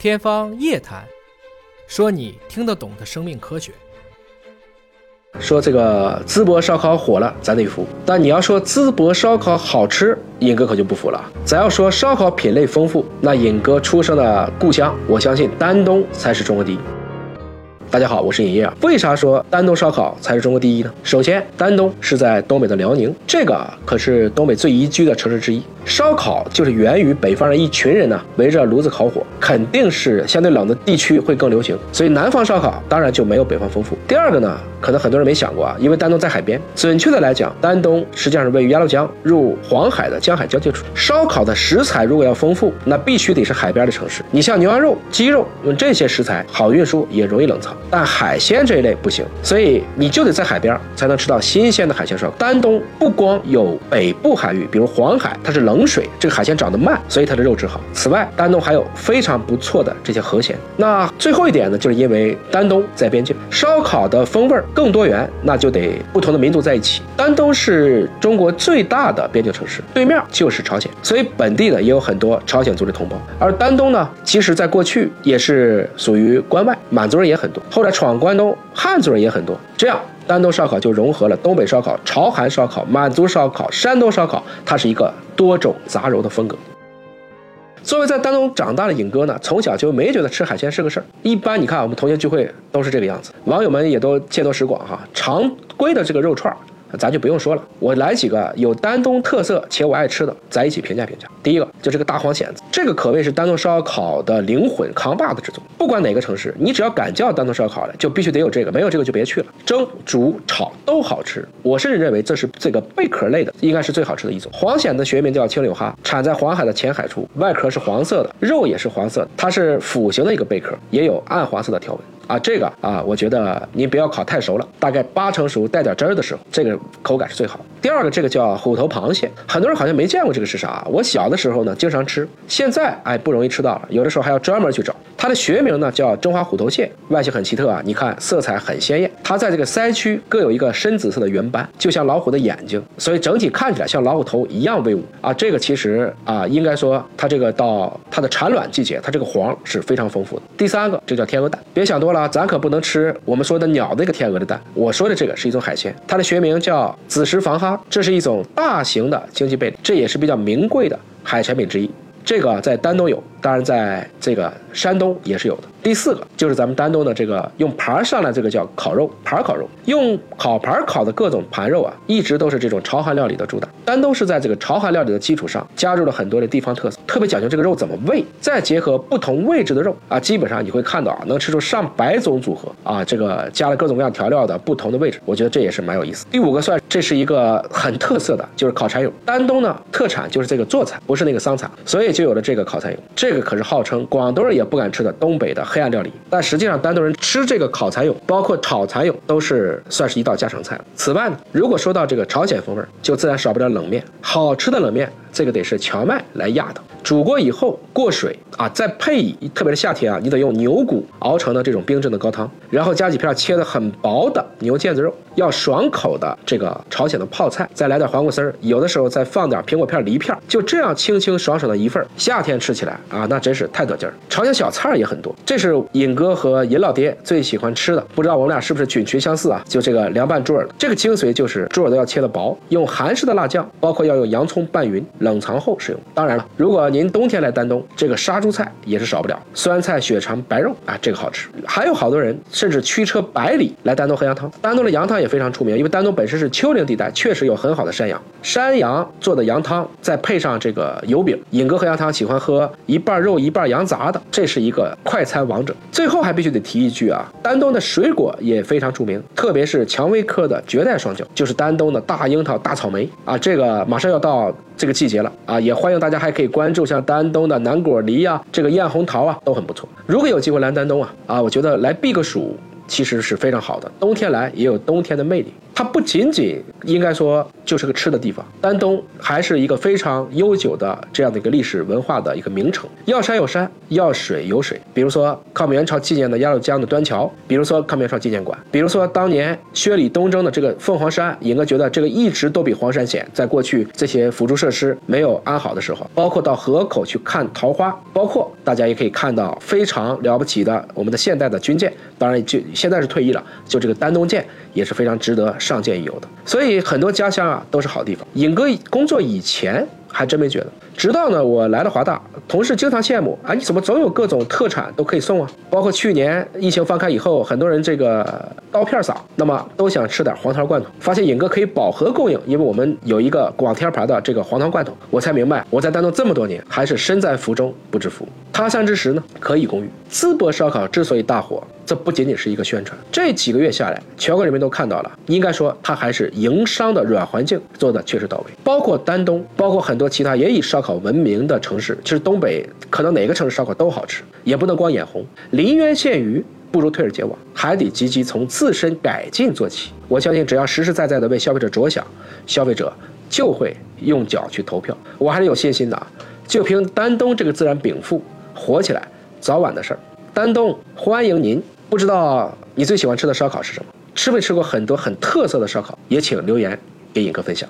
天方夜谭，说你听得懂的生命科学。说这个淄博烧烤火了，咱得服。但你要说淄博烧烤好吃，尹哥可就不服了。咱要说烧烤品类丰富，那尹哥出生的故乡，我相信丹东才是中国第一。大家好，我是尹烨。为啥说丹东烧烤才是中国第一呢？首先，丹东是在东北的辽宁，这个可是东北最宜居的城市之一。烧烤就是源于北方人一群人呢，围着炉子烤火，肯定是相对冷的地区会更流行。所以南方烧烤当然就没有北方丰富。第二个呢，可能很多人没想过啊，因为丹东在海边。准确的来讲，丹东实际上是位于鸭绿江入黄海的江海交界处。烧烤的食材如果要丰富，那必须得是海边的城市。你像牛羊肉、鸡肉，用这些食材好运输，也容易冷藏。但海鲜这一类不行，所以你就得在海边才能吃到新鲜的海鲜烧烤。丹东不光有北部海域，比如黄海，它是冷水，这个海鲜长得慢，所以它的肉质好。此外，丹东还有非常不错的这些河鲜。那最后一点呢，就是因为丹东在边境，烧烤的风味更多元，那就得不同的民族在一起。丹东是中国最大的边境城市，对面就是朝鲜，所以本地呢也有很多朝鲜族的同胞。而丹东呢，其实在过去也是属于关外，满族人也很多。后来闯关东，汉族人也很多，这样丹东烧烤就融合了东北烧烤、朝韩烧烤、满族烧烤、山东烧烤，它是一个多种杂糅的风格。作为在丹东长大的尹哥呢，从小就没觉得吃海鲜是个事儿。一般你看我们同学聚会都是这个样子，网友们也都见多识广哈。常规的这个肉串儿。咱就不用说了，我来几个有丹东特色且我爱吃的，咱一起评价评价。第一个就这个大黄蚬子，这个可谓是丹东烧烤的灵魂，扛把子之作。不管哪个城市，你只要敢叫丹东烧烤的，就必须得有这个，没有这个就别去了。蒸、煮、炒都好吃，我甚至认为这是这个贝壳类的，应该是最好吃的一种。黄蚬的学名叫青柳哈，产在黄海的浅海处，外壳是黄色的，肉也是黄色的，它是斧形的一个贝壳，也有暗黄色的条纹。啊，这个啊，我觉得您不要烤太熟了，大概八成熟带点汁儿的时候，这个口感是最好。第二个，这个叫虎头螃蟹，很多人好像没见过这个是啥。我小的时候呢，经常吃，现在哎不容易吃到了，有的时候还要专门去找。它的学名呢叫中华虎头蟹，外形很奇特啊，你看色彩很鲜艳，它在这个鳃区各有一个深紫色的圆斑，就像老虎的眼睛，所以整体看起来像老虎头一样威武啊。这个其实啊，应该说它这个到它的产卵季节，它这个黄是非常丰富的。第三个，这叫天鹅蛋，别想多了。啊，咱可不能吃我们说的鸟那个天鹅的蛋。我说的这个是一种海鲜，它的学名叫紫石防哈，这是一种大型的经济贝类，这也是比较名贵的海产品之一。这个在丹东有，当然在这个山东也是有的。第四个就是咱们丹东的这个用盘上来，这个叫烤肉盘烤肉，用烤盘烤的各种盘肉啊，一直都是这种朝韩料理的主打。丹东是在这个朝韩料理的基础上，加入了很多的地方特色，特别讲究这个肉怎么喂，再结合不同位置的肉啊，基本上你会看到啊，能吃出上百种组合啊，这个加了各种各样调料的不同的位置，我觉得这也是蛮有意思。第五个算这是一个很特色的，就是烤柴蛹。丹东呢特产就是这个做菜，不是那个桑蚕，所以就有了这个烤柴蛹。这个可是号称广东人也不敢吃的东北的。黑暗料理，但实际上丹东人吃这个烤蚕蛹，包括炒蚕蛹，都是算是一道家常菜。此外呢，如果说到这个朝鲜风味，就自然少不了冷面，好吃的冷面。这个得是荞麦来压的，煮过以后过水啊，再配以特别是夏天啊，你得用牛骨熬成的这种冰镇的高汤，然后加几片切的很薄的牛腱子肉，要爽口的这个朝鲜的泡菜，再来点黄瓜丝儿，有的时候再放点苹果片、梨片，就这样清清爽爽的一份，夏天吃起来啊，那真是太得劲儿。朝鲜小菜儿也很多，这是尹哥和尹老爹最喜欢吃的，不知道我们俩是不是菌群相似啊？就这个凉拌猪耳朵，这个精髓就是猪耳朵要切的薄，用韩式的辣酱，包括要用洋葱拌匀。冷藏后使用。当然了，如果您冬天来丹东，这个杀猪菜也是少不了。酸菜、血肠、白肉啊，这个好吃。还有好多人甚至驱车百里来丹东喝羊汤。丹东的羊汤也非常出名，因为丹东本身是丘陵地带，确实有很好的山羊。山羊做的羊汤，再配上这个油饼，尹哥喝羊汤喜欢喝一半肉一半羊杂的，这是一个快餐王者。最后还必须得提一句啊，丹东的水果也非常著名，特别是蔷薇科的绝代双骄，就是丹东的大樱桃、大草莓啊。这个马上要到这个季节了啊，也欢迎大家还可以关注像丹东的南果梨呀，这个艳红桃啊，都很不错。如果有机会来丹东啊，啊，我觉得来避个暑。其实是非常好的，冬天来也有冬天的魅力。它不仅仅应该说就是个吃的地方，丹东还是一个非常悠久的这样的一个历史文化的一个名城。要山有山，要水有水。比如说抗美援朝纪念的鸭绿江的端桥，比如说抗美援朝纪念馆，比如说当年薛礼东征的这个凤凰山，尹哥觉得这个一直都比黄山险。在过去这些辅助设施没有安好的时候，包括到河口去看桃花，包括大家也可以看到非常了不起的我们的现代的军舰，当然就现在是退役了，就这个丹东舰也是非常值得。上见有的，所以很多家乡啊都是好地方。尹哥工作以前还真没觉得，直到呢我来了华大，同事经常羡慕啊，你怎么总有各种特产都可以送啊？包括去年疫情放开以后，很多人这个刀片嗓，那么都想吃点黄桃罐头，发现尹哥可以饱和供应，因为我们有一个广天牌的这个黄桃罐头，我才明白我在丹东这么多年还是身在福中不知福，他乡之石呢可以攻玉。淄博烧烤之所以大火。这不仅仅是一个宣传，这几个月下来，全国人民都看到了。应该说，它还是营商的软环境做的确实到位。包括丹东，包括很多其他也以烧烤闻名的城市，其实东北可能哪个城市烧烤都好吃，也不能光眼红。临渊羡鱼不如退而结网，还得积极从自身改进做起。我相信，只要实实在在的为消费者着想，消费者就会用脚去投票。我还是有信心的，就凭丹东这个自然禀赋，火起来早晚的事儿。丹东欢迎您。不知道你最喜欢吃的烧烤是什么？吃没吃过很多很特色的烧烤？也请留言给尹哥分享。